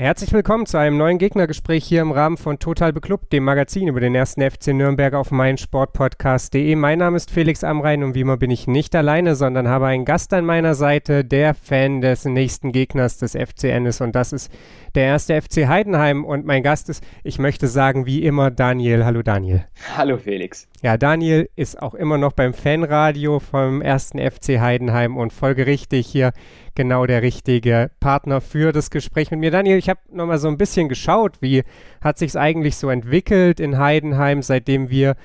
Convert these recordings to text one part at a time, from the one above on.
Herzlich willkommen zu einem neuen Gegnergespräch hier im Rahmen von Total Beklubbt, dem Magazin über den ersten FC Nürnberg auf meinsportpodcast.de. Mein Name ist Felix Amrein und wie immer bin ich nicht alleine, sondern habe einen Gast an meiner Seite, der Fan des nächsten Gegners des FCN ist und das ist der erste FC Heidenheim und mein Gast ist, ich möchte sagen, wie immer Daniel. Hallo Daniel. Hallo Felix. Ja, Daniel ist auch immer noch beim Fanradio vom ersten FC Heidenheim und folgerichtig hier genau der richtige Partner für das Gespräch mit mir. Daniel, ich habe nochmal so ein bisschen geschaut, wie hat sich es eigentlich so entwickelt in Heidenheim, seitdem wir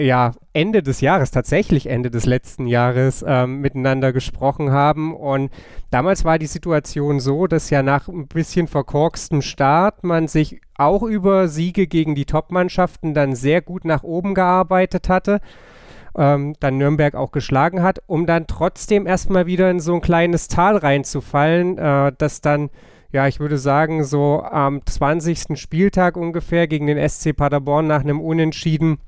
ja Ende des Jahres, tatsächlich Ende des letzten Jahres ähm, miteinander gesprochen haben. Und damals war die Situation so, dass ja nach ein bisschen verkorkstem Start man sich auch über Siege gegen die Top-Mannschaften dann sehr gut nach oben gearbeitet hatte ähm, dann Nürnberg auch geschlagen hat, um dann trotzdem erstmal wieder in so ein kleines Tal reinzufallen, äh, das dann, ja, ich würde sagen, so am 20. Spieltag ungefähr gegen den SC Paderborn nach einem Unentschieden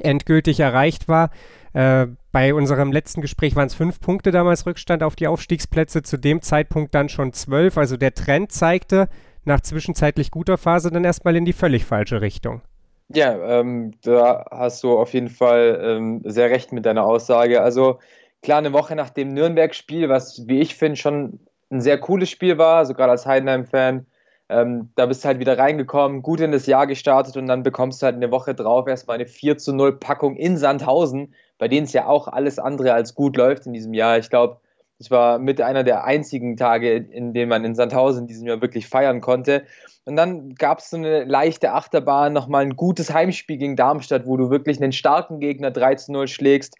endgültig erreicht war. Äh, bei unserem letzten Gespräch waren es fünf Punkte damals Rückstand auf die Aufstiegsplätze, zu dem Zeitpunkt dann schon zwölf. Also der Trend zeigte nach zwischenzeitlich guter Phase dann erstmal in die völlig falsche Richtung. Ja, ähm, da hast du auf jeden Fall ähm, sehr recht mit deiner Aussage. Also klar, eine Woche nach dem Nürnberg-Spiel, was wie ich finde schon ein sehr cooles Spiel war, also gerade als Heidenheim-Fan, ähm, da bist du halt wieder reingekommen, gut in das Jahr gestartet und dann bekommst du halt eine Woche drauf erstmal eine 4 zu 0 Packung in Sandhausen, bei denen es ja auch alles andere als gut läuft in diesem Jahr. Ich glaube, das war mit einer der einzigen Tage, in denen man in Sandhausen in diesem Jahr wirklich feiern konnte. Und dann gab es so eine leichte Achterbahn, nochmal ein gutes Heimspiel gegen Darmstadt, wo du wirklich einen starken Gegner 3 zu 0 schlägst.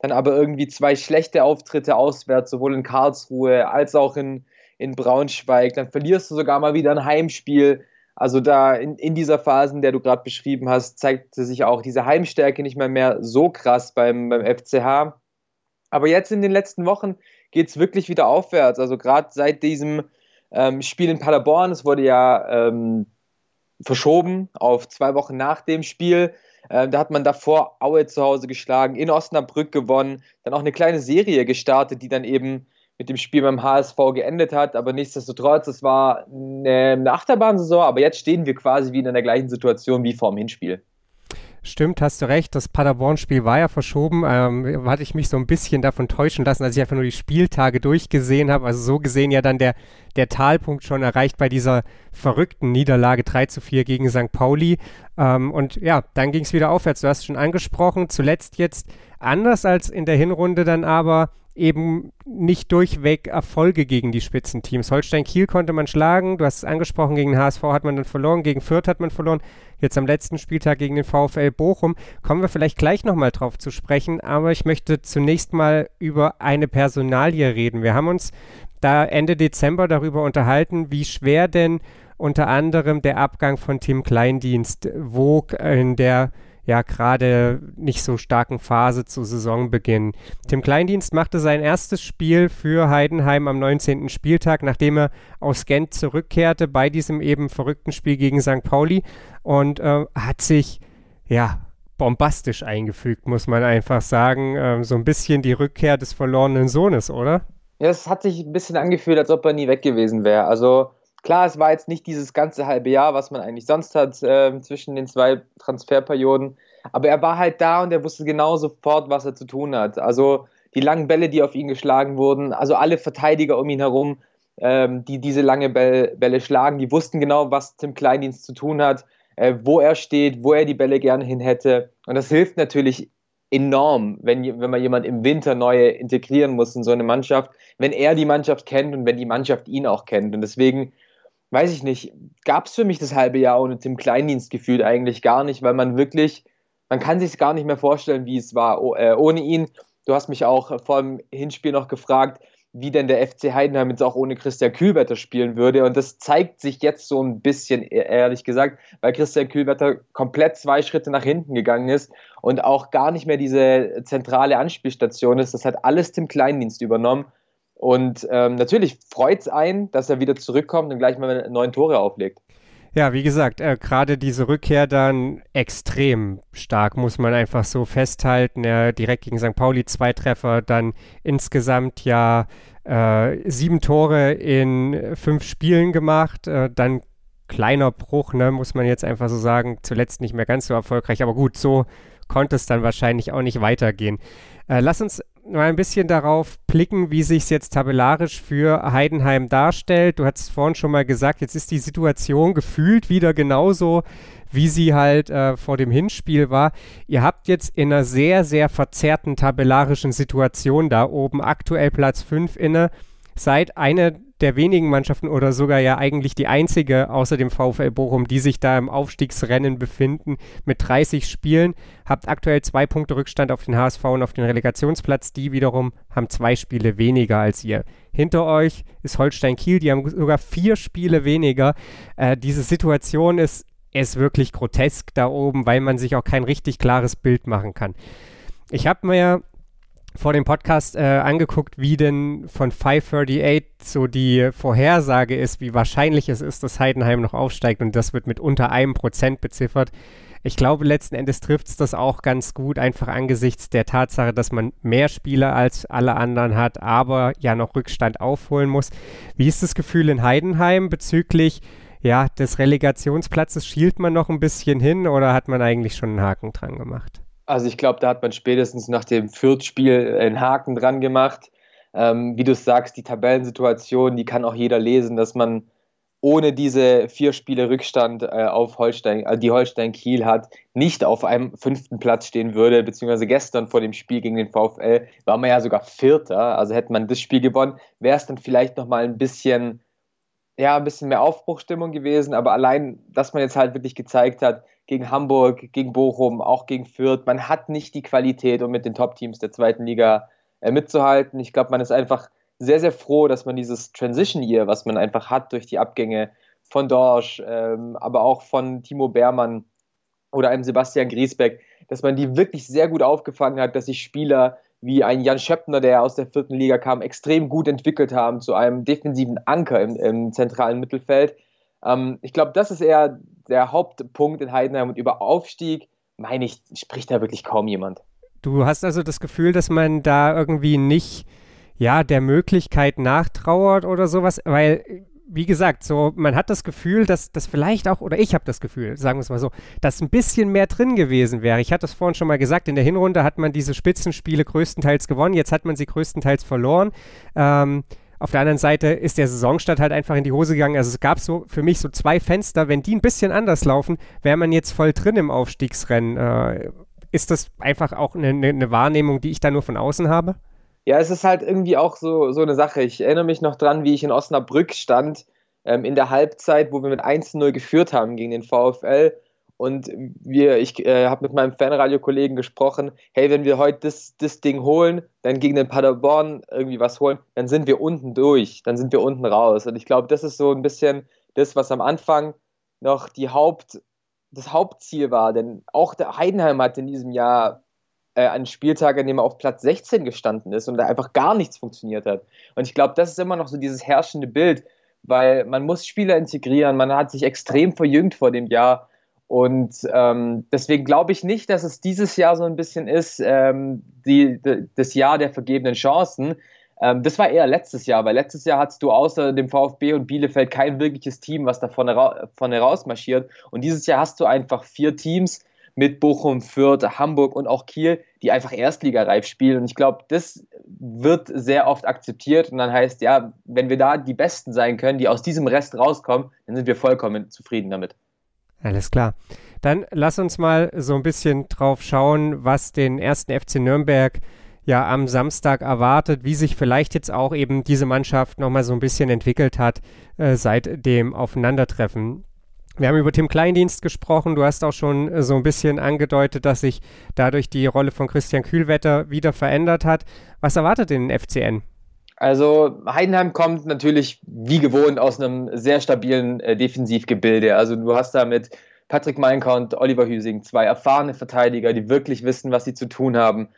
Dann aber irgendwie zwei schlechte Auftritte auswärts, sowohl in Karlsruhe als auch in, in Braunschweig. Dann verlierst du sogar mal wieder ein Heimspiel. Also da in, in dieser Phase, in der du gerade beschrieben hast, zeigte sich auch diese Heimstärke nicht mehr, mehr so krass beim, beim FCH. Aber jetzt in den letzten Wochen geht es wirklich wieder aufwärts. Also gerade seit diesem ähm, Spiel in Paderborn, es wurde ja ähm, verschoben auf zwei Wochen nach dem Spiel. Äh, da hat man davor Aue zu Hause geschlagen, in Osnabrück gewonnen, dann auch eine kleine Serie gestartet, die dann eben mit dem Spiel beim HSV geendet hat. Aber nichtsdestotrotz, es war eine, Achterbahnsaison, aber jetzt stehen wir quasi wieder in der gleichen Situation wie vor dem Hinspiel. Stimmt, hast du recht. Das Paderborn-Spiel war ja verschoben. Ähm, hatte ich mich so ein bisschen davon täuschen lassen, als ich einfach nur die Spieltage durchgesehen habe. Also so gesehen ja dann der, der Talpunkt schon erreicht bei dieser verrückten Niederlage 3 zu 4 gegen St. Pauli. Ähm, und ja, dann ging es wieder aufwärts. Du hast es schon angesprochen. Zuletzt jetzt anders als in der Hinrunde dann aber eben nicht durchweg Erfolge gegen die Spitzenteams. Holstein Kiel konnte man schlagen, du hast es angesprochen, gegen den HSV hat man dann verloren, gegen Fürth hat man verloren, jetzt am letzten Spieltag gegen den VfL Bochum. Kommen wir vielleicht gleich nochmal drauf zu sprechen, aber ich möchte zunächst mal über eine Personalie reden. Wir haben uns da Ende Dezember darüber unterhalten, wie schwer denn unter anderem der Abgang von Tim Kleindienst wog in der ja gerade nicht so starken Phase zu Saisonbeginn. Tim Kleindienst machte sein erstes Spiel für Heidenheim am 19. Spieltag, nachdem er aus Gent zurückkehrte bei diesem eben verrückten Spiel gegen St. Pauli und äh, hat sich ja bombastisch eingefügt, muss man einfach sagen. Ähm, so ein bisschen die Rückkehr des verlorenen Sohnes, oder? Ja, es hat sich ein bisschen angefühlt, als ob er nie weg gewesen wäre. Also Klar, es war jetzt nicht dieses ganze halbe Jahr, was man eigentlich sonst hat äh, zwischen den zwei Transferperioden, aber er war halt da und er wusste genau sofort, was er zu tun hat. Also die langen Bälle, die auf ihn geschlagen wurden, also alle Verteidiger um ihn herum, ähm, die diese lange Bälle, Bälle, schlagen, die wussten genau, was Tim Kleindienst zu tun hat, äh, wo er steht, wo er die Bälle gerne hin hätte. Und das hilft natürlich enorm, wenn, wenn man jemand im Winter neu integrieren muss in so eine Mannschaft, wenn er die Mannschaft kennt und wenn die Mannschaft ihn auch kennt. Und deswegen weiß ich nicht, gab es für mich das halbe Jahr ohne Tim Kleindienst gefühlt eigentlich gar nicht, weil man wirklich, man kann sich gar nicht mehr vorstellen, wie es war oh, äh, ohne ihn. Du hast mich auch vor dem Hinspiel noch gefragt, wie denn der FC Heidenheim jetzt auch ohne Christian Kühlwetter spielen würde. Und das zeigt sich jetzt so ein bisschen, e-, ehrlich gesagt, weil Christian Kühlwetter komplett zwei Schritte nach hinten gegangen ist und auch gar nicht mehr diese zentrale Anspielstation ist. Das hat alles Tim Kleindienst übernommen. Und ähm, natürlich freut es einen, dass er wieder zurückkommt und gleich mal neun Tore auflegt. Ja, wie gesagt, äh, gerade diese Rückkehr dann extrem stark, muss man einfach so festhalten. Er direkt gegen St. Pauli zwei Treffer, dann insgesamt ja äh, sieben Tore in fünf Spielen gemacht, äh, dann kleiner Bruch, ne, muss man jetzt einfach so sagen. Zuletzt nicht mehr ganz so erfolgreich, aber gut, so konnte es dann wahrscheinlich auch nicht weitergehen. Äh, lass uns mal ein bisschen darauf blicken, wie sich es jetzt tabellarisch für Heidenheim darstellt. Du hast vorhin schon mal gesagt, jetzt ist die Situation gefühlt wieder genauso, wie sie halt äh, vor dem Hinspiel war. Ihr habt jetzt in einer sehr, sehr verzerrten tabellarischen Situation da oben aktuell Platz 5 inne. Seid eine der wenigen Mannschaften oder sogar ja eigentlich die einzige außer dem VfL Bochum, die sich da im Aufstiegsrennen befinden mit 30 Spielen. Habt aktuell zwei Punkte Rückstand auf den HSV und auf den Relegationsplatz. Die wiederum haben zwei Spiele weniger als ihr. Hinter euch ist Holstein Kiel, die haben sogar vier Spiele weniger. Äh, diese Situation ist, ist wirklich grotesk da oben, weil man sich auch kein richtig klares Bild machen kann. Ich habe mir vor dem Podcast äh, angeguckt, wie denn von 538 so die Vorhersage ist, wie wahrscheinlich es ist, dass Heidenheim noch aufsteigt und das wird mit unter einem Prozent beziffert. Ich glaube, letzten Endes trifft es das auch ganz gut, einfach angesichts der Tatsache, dass man mehr Spieler als alle anderen hat, aber ja noch Rückstand aufholen muss. Wie ist das Gefühl in Heidenheim bezüglich ja, des Relegationsplatzes? Schielt man noch ein bisschen hin oder hat man eigentlich schon einen Haken dran gemacht? Also ich glaube, da hat man spätestens nach dem Fürth-Spiel einen Haken dran gemacht. Ähm, wie du sagst, die Tabellensituation, die kann auch jeder lesen, dass man ohne diese vier Spiele Rückstand äh, auf Holstein, äh, die Holstein Kiel hat, nicht auf einem fünften Platz stehen würde, beziehungsweise gestern vor dem Spiel gegen den VfL war man ja sogar Vierter. Also hätte man das Spiel gewonnen, wäre es dann vielleicht nochmal ein bisschen, ja, ein bisschen mehr Aufbruchstimmung gewesen. Aber allein, dass man jetzt halt wirklich gezeigt hat, gegen Hamburg, gegen Bochum, auch gegen Fürth. Man hat nicht die Qualität, um mit den Top-Teams der zweiten Liga äh, mitzuhalten. Ich glaube, man ist einfach sehr, sehr froh, dass man dieses Transition Year, was man einfach hat durch die Abgänge von Dorsch, ähm, aber auch von Timo Beermann oder einem Sebastian Griesbeck, dass man die wirklich sehr gut aufgefangen hat, dass sich Spieler wie ein Jan Schöppner, der aus der vierten Liga kam, extrem gut entwickelt haben zu einem defensiven Anker im, im zentralen Mittelfeld. Ähm, ich glaube, das ist eher der Hauptpunkt in Heidenheim und über Aufstieg, meine ich, spricht da wirklich kaum jemand. Du hast also das Gefühl, dass man da irgendwie nicht, ja, der Möglichkeit nachtrauert oder sowas, weil wie gesagt, so man hat das Gefühl, dass das vielleicht auch, oder ich habe das Gefühl, sagen wir es mal so, dass ein bisschen mehr drin gewesen wäre. Ich hatte es vorhin schon mal gesagt, in der Hinrunde hat man diese Spitzenspiele größtenteils gewonnen, jetzt hat man sie größtenteils verloren. Ähm, auf der anderen Seite ist der Saisonstart halt einfach in die Hose gegangen. Also es gab so für mich so zwei Fenster. Wenn die ein bisschen anders laufen, wäre man jetzt voll drin im Aufstiegsrennen. Äh, ist das einfach auch eine, eine, Wahrnehmung, die ich da nur von außen habe? Ja, es ist halt irgendwie auch so, so eine Sache. Ich erinnere mich noch dran, wie ich in Osnabrück stand ähm, in der Halbzeit, wo wir mit 1-0 geführt haben gegen den VfL und wir, ich äh, habe mit meinem Fanradio-Kollegen gesprochen, hey, wenn wir heute das, das Ding holen, dann gegen den Paderborn irgendwie was holen, dann sind wir unten durch, dann sind wir unten raus. Und ich glaube, das ist so ein bisschen das, was am Anfang noch die Haupt, das Hauptziel war. Denn auch der Heidenheim hat in diesem Jahr äh, einen Spieltag, an dem er auf Platz 16 gestanden ist und da einfach gar nichts funktioniert hat. Und ich glaube, das ist immer noch so dieses herrschende Bild, weil man muss Spieler integrieren, man hat sich extrem verjüngt vor dem Jahr und ähm, deswegen glaube ich nicht, dass es dieses Jahr so ein bisschen ist, ähm, die, die, das Jahr der vergebenen Chancen. Ähm, das war eher letztes Jahr, weil letztes Jahr hattest du außer dem VfB und Bielefeld kein wirkliches Team, was da vorne, vorne rausmarschiert. Und dieses Jahr hast du einfach vier Teams mit Bochum, Fürth, Hamburg und auch Kiel, die einfach Erstligareif spielen. Und ich glaube, das wird sehr oft akzeptiert. Und dann heißt, ja, wenn wir da die Besten sein können, die aus diesem Rest rauskommen, dann sind wir vollkommen zufrieden damit. Alles klar. Dann lass uns mal so ein bisschen drauf schauen, was den ersten FC Nürnberg ja am Samstag erwartet, wie sich vielleicht jetzt auch eben diese Mannschaft nochmal so ein bisschen entwickelt hat äh, seit dem Aufeinandertreffen. Wir haben über Tim Kleindienst gesprochen. Du hast auch schon äh, so ein bisschen angedeutet, dass sich dadurch die Rolle von Christian Kühlwetter wieder verändert hat. Was erwartet den FCN? Also Heidenheim kommt natürlich wie gewohnt aus einem sehr stabilen äh, Defensivgebilde. Also du hast da mit Patrick Meinker und Oliver Hüsing zwei erfahrene Verteidiger, die wirklich wissen, was sie zu tun haben.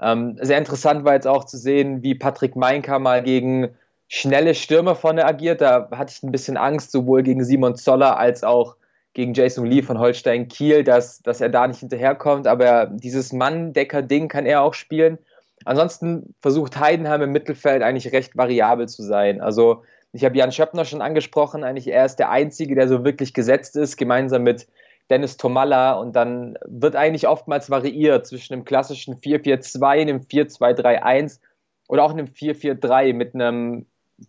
Ähm, sehr interessant war jetzt auch zu sehen, wie Patrick Meinker mal gegen schnelle Stürmer vorne agiert. Da hatte ich ein bisschen Angst, sowohl gegen Simon Zoller als auch gegen Jason Lee von Holstein Kiel, dass, dass er da nicht hinterherkommt. Aber dieses Mann-Decker-Ding kann er auch spielen. Ansonsten versucht Heidenheim im Mittelfeld eigentlich recht variabel zu sein. Also ich habe Jan Schöppner schon angesprochen, eigentlich er ist der Einzige, der so wirklich gesetzt ist, gemeinsam mit Dennis Tomalla und dann wird eigentlich oftmals variiert zwischen einem klassischen 4-4-2, einem 4-2-3-1 oder auch einem 4-4-3 mit einem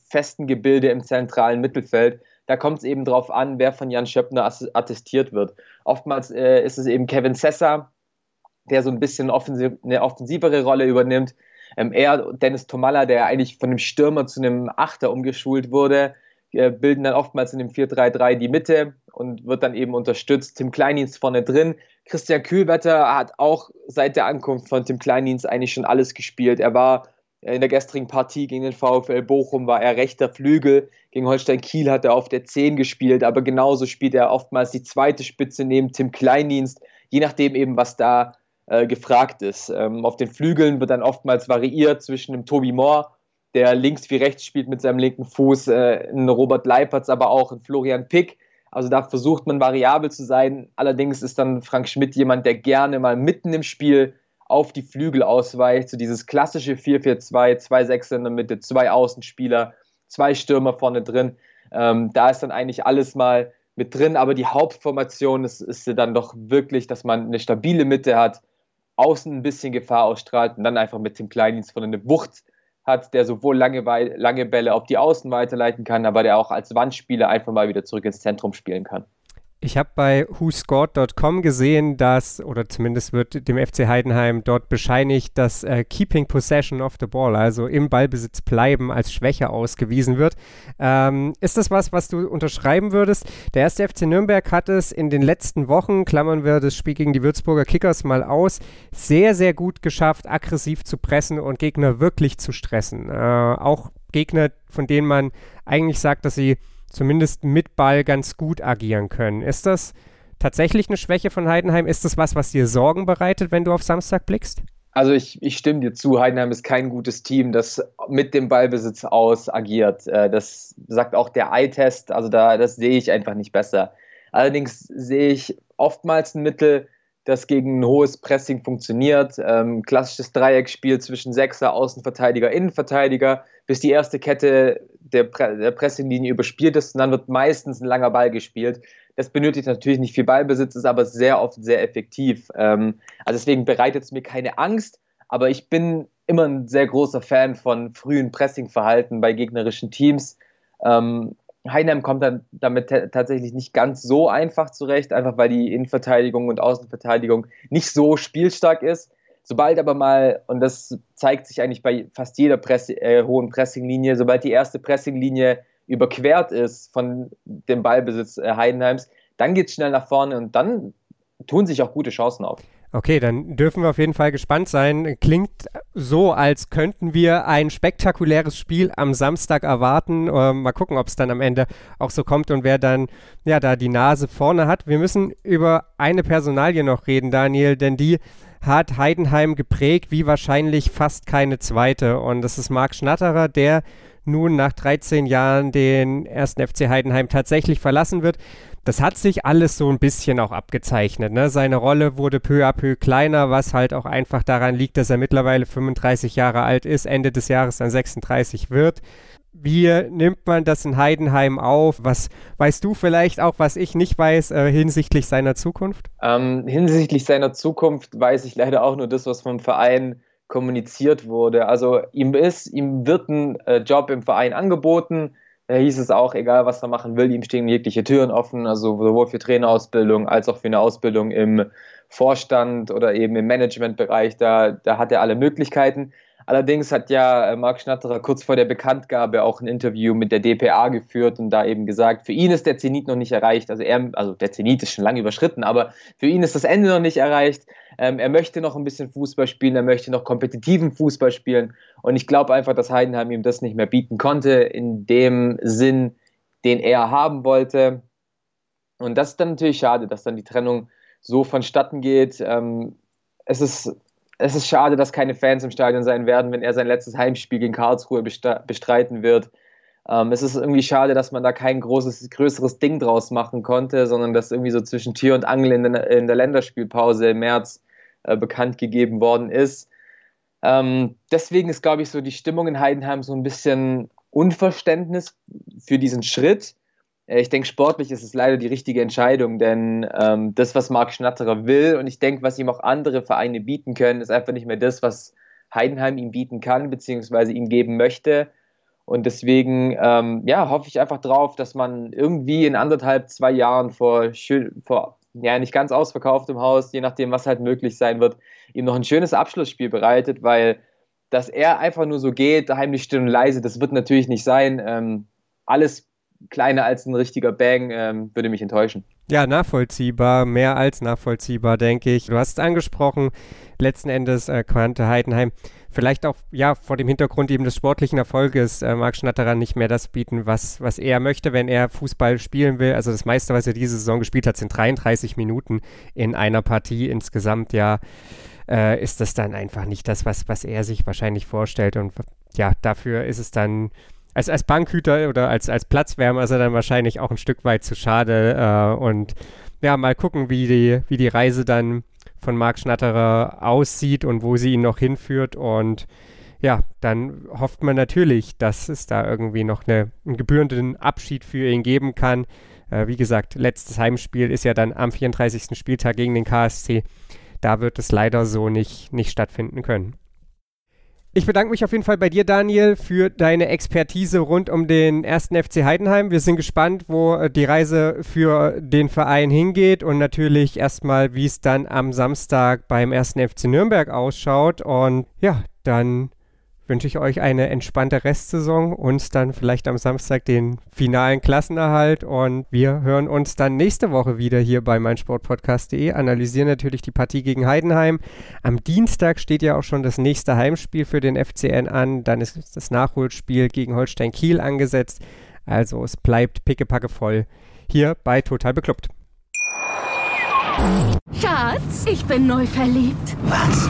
festen Gebilde im zentralen Mittelfeld. Da kommt es eben darauf an, wer von Jan Schöppner attestiert wird. Oftmals äh, ist es eben Kevin Sessa, der so ein bisschen offensiv, eine offensivere Rolle übernimmt. Ähm, er, Dennis Tomalla, der eigentlich von einem Stürmer zu einem Achter umgeschult wurde, äh, bilden dann oftmals in dem 4-3-3 die Mitte und wird dann eben unterstützt. Tim Kleindienst vorne drin. Christian Kühlwetter hat auch seit der Ankunft von Tim Kleindienst eigentlich schon alles gespielt. Er war in der gestrigen Partie gegen den VfL Bochum war er rechter Flügel. Gegen Holstein Kiel hat er auf der 10 gespielt, aber genauso spielt er oftmals die zweite Spitze neben Tim Kleindienst, je nachdem eben, was da äh, gefragt ist. Ähm, auf den Flügeln wird dann oftmals variiert zwischen dem Tobi Moore der links wie rechts spielt mit seinem linken Fuß, äh, ein Robert Leipertz, aber auch ein Florian Pick. Also da versucht man variabel zu sein. Allerdings ist dann Frank Schmidt jemand, der gerne mal mitten im Spiel auf die Flügel ausweicht. So dieses klassische 4-4-2, zwei Sechser in der Mitte, zwei Außenspieler, zwei Stürmer vorne drin. Ähm, da ist dann eigentlich alles mal mit drin, aber die Hauptformation ist, ist dann doch wirklich, dass man eine stabile Mitte hat, außen ein bisschen Gefahr ausstrahlt und dann einfach mit dem Kleindienst von eine Wucht hat, der sowohl lange, lange Bälle auf die Außen weiterleiten kann, aber der auch als Wandspieler einfach mal wieder zurück ins Zentrum spielen kann. Ich habe bei whoscored.com gesehen, dass, oder zumindest wird dem FC Heidenheim dort bescheinigt, dass äh, Keeping Possession of the Ball, also im Ballbesitz bleiben, als Schwäche ausgewiesen wird. Ähm, ist das was, was du unterschreiben würdest? Der erste FC Nürnberg hat es in den letzten Wochen, klammern wir das Spiel gegen die Würzburger Kickers mal aus, sehr, sehr gut geschafft, aggressiv zu pressen und Gegner wirklich zu stressen. Äh, auch Gegner, von denen man eigentlich sagt, dass sie zumindest mit Ball ganz gut agieren können. Ist das tatsächlich eine Schwäche von Heidenheim? Ist das was, was dir Sorgen bereitet, wenn du auf Samstag blickst? Also ich, ich stimme dir zu, Heidenheim ist kein gutes Team, das mit dem Ballbesitz aus agiert. Äh, das sagt auch der Eye-Test, also da, das sehe ich einfach nicht besser. Allerdings sehe ich oftmals ein Mittel, das gegen ein hohes Pressing funktioniert. Ähm, klassisches Dreieckspiel zwischen Sechser, Außenverteidiger, Innenverteidiger, bis die erste Kette der, Pre der Pressinglinie überspielt ist und dann wird meistens ein langer Ball gespielt. Das benötigt natürlich nicht viel Ballbesitz, ist aber sehr oft sehr effektiv. Ähm, also deswegen bereitet es mir keine Angst, aber ich bin immer ein sehr großer Fan von frühen Pressingverhalten bei gegnerischen Teams. Ähm, Heidenheim kommt dann damit tatsächlich nicht ganz so einfach zurecht, einfach weil die Innenverteidigung und Außenverteidigung nicht so spielstark ist. Sobald aber mal, und das zeigt sich eigentlich bei fast jeder Press äh, hohen Pressinglinie, sobald die erste Pressinglinie überquert ist von dem Ballbesitz äh, Heidenheims, dann geht es schnell nach vorne und dann tun sich auch gute Chancen auf. Okay, dann dürfen wir auf jeden Fall gespannt sein. Klingt so, als könnten wir ein spektakuläres Spiel am Samstag erwarten. Ähm, mal gucken, ob es dann am Ende auch so kommt und wer dann ja da die Nase vorne hat. Wir müssen über eine Personalie noch reden, Daniel, denn die hat Heidenheim geprägt wie wahrscheinlich fast keine zweite. Und das ist Marc Schnatterer, der nun nach 13 Jahren den ersten FC Heidenheim tatsächlich verlassen wird das hat sich alles so ein bisschen auch abgezeichnet. Ne? Seine Rolle wurde peu à peu kleiner, was halt auch einfach daran liegt, dass er mittlerweile 35 Jahre alt ist, Ende des Jahres dann 36 wird. Wie nimmt man das in Heidenheim auf? Was weißt du vielleicht auch, was ich nicht weiß, äh, hinsichtlich seiner Zukunft? Ähm, hinsichtlich seiner Zukunft weiß ich leider auch nur das, was vom Verein kommuniziert wurde. Also ihm ist, ihm wird ein äh, Job im Verein angeboten hieß es auch, egal was er machen will, ihm stehen jegliche Türen offen, also sowohl für Trainerausbildung als auch für eine Ausbildung im Vorstand oder eben im Managementbereich, da, da hat er alle Möglichkeiten. Allerdings hat ja äh, Marc Schnatterer kurz vor der Bekanntgabe auch ein Interview mit der DPA geführt und da eben gesagt, für ihn ist der Zenit noch nicht erreicht. Also er, also der Zenit ist schon lange überschritten, aber für ihn ist das Ende noch nicht erreicht. Ähm, er möchte noch ein bisschen Fußball spielen, er möchte noch kompetitiven Fußball spielen und ich glaube einfach, dass Heidenheim ihm das nicht mehr bieten konnte in dem Sinn, den er haben wollte. Und das ist dann natürlich schade, dass dann die Trennung so vonstatten geht. Ähm, es ist es ist schade, dass keine Fans im Stadion sein werden, wenn er sein letztes Heimspiel gegen Karlsruhe bestreiten wird. Ähm, es ist irgendwie schade, dass man da kein großes, größeres Ding draus machen konnte, sondern dass irgendwie so zwischen Tür und Angel in der, in der Länderspielpause im März äh, bekannt gegeben worden ist. Ähm, deswegen ist, glaube ich, so die Stimmung in Heidenheim so ein bisschen Unverständnis für diesen Schritt. Äh, ich denke, sportlich ist es leider die richtige Entscheidung, denn ähm, das, was Marc Schnatterer will und ich denke, was ihm auch andere Vereine bieten können, ist einfach nicht mehr das, was Heidenheim ihm bieten kann, beziehungsweise ihm geben möchte. Und deswegen ähm, ja, hoffe ich einfach drauf, dass man irgendwie in anderthalb, zwei Jahren vor, vor ja, nicht ganz ausverkauftem Haus, je nachdem, was halt möglich sein wird, ihm noch ein schönes Abschlussspiel bereitet, weil dass er einfach nur so geht, heimlich still und leise, das wird natürlich nicht sein. Ähm, alles kleiner als ein richtiger Bang ähm, würde mich enttäuschen. Ja, nachvollziehbar, mehr als nachvollziehbar, denke ich. Du hast es angesprochen, letzten Endes äh, Quante Heidenheim vielleicht auch ja vor dem Hintergrund eben des sportlichen Erfolges äh, mag Schnatterer nicht mehr das bieten, was, was er möchte, wenn er Fußball spielen will. Also das meiste, was er diese Saison gespielt hat, sind 33 Minuten in einer Partie insgesamt. Ja, äh, ist das dann einfach nicht das, was, was er sich wahrscheinlich vorstellt. Und ja, dafür ist es dann als, als Bankhüter oder als, als Platzwärmer ist er dann wahrscheinlich auch ein Stück weit zu schade. Äh, und ja, mal gucken, wie die, wie die Reise dann von Marc Schnatterer aussieht und wo sie ihn noch hinführt. Und ja, dann hofft man natürlich, dass es da irgendwie noch eine, einen gebührenden Abschied für ihn geben kann. Äh, wie gesagt, letztes Heimspiel ist ja dann am 34. Spieltag gegen den KSC. Da wird es leider so nicht, nicht stattfinden können. Ich bedanke mich auf jeden Fall bei dir, Daniel, für deine Expertise rund um den ersten FC Heidenheim. Wir sind gespannt, wo äh, die Reise für den Verein hingeht und natürlich erstmal, wie es dann am Samstag beim ersten FC Nürnberg ausschaut. Und ja, dann wünsche ich euch eine entspannte Restsaison und dann vielleicht am Samstag den finalen Klassenerhalt. Und wir hören uns dann nächste Woche wieder hier bei meinsportpodcast.de, analysieren natürlich die Partie gegen Heidenheim. Am Dienstag steht ja auch schon das nächste Heimspiel für den FCN an. Dann ist das Nachholspiel gegen Holstein Kiel angesetzt. Also es bleibt pickepacke voll hier bei Total Beklubbt. Schatz, ich bin neu verliebt. Was?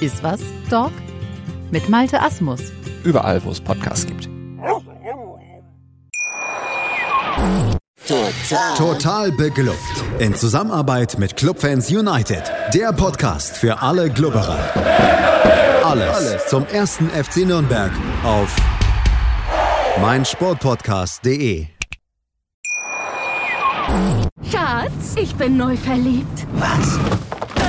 Iswas Dog mit Malte Asmus. Überall, wo es Podcasts gibt. Total. Total beglückt. In Zusammenarbeit mit Clubfans United. Der Podcast für alle Glubberer. Alles, Alles zum ersten FC Nürnberg auf meinsportpodcast.de. Schatz, ich bin neu verliebt. Was?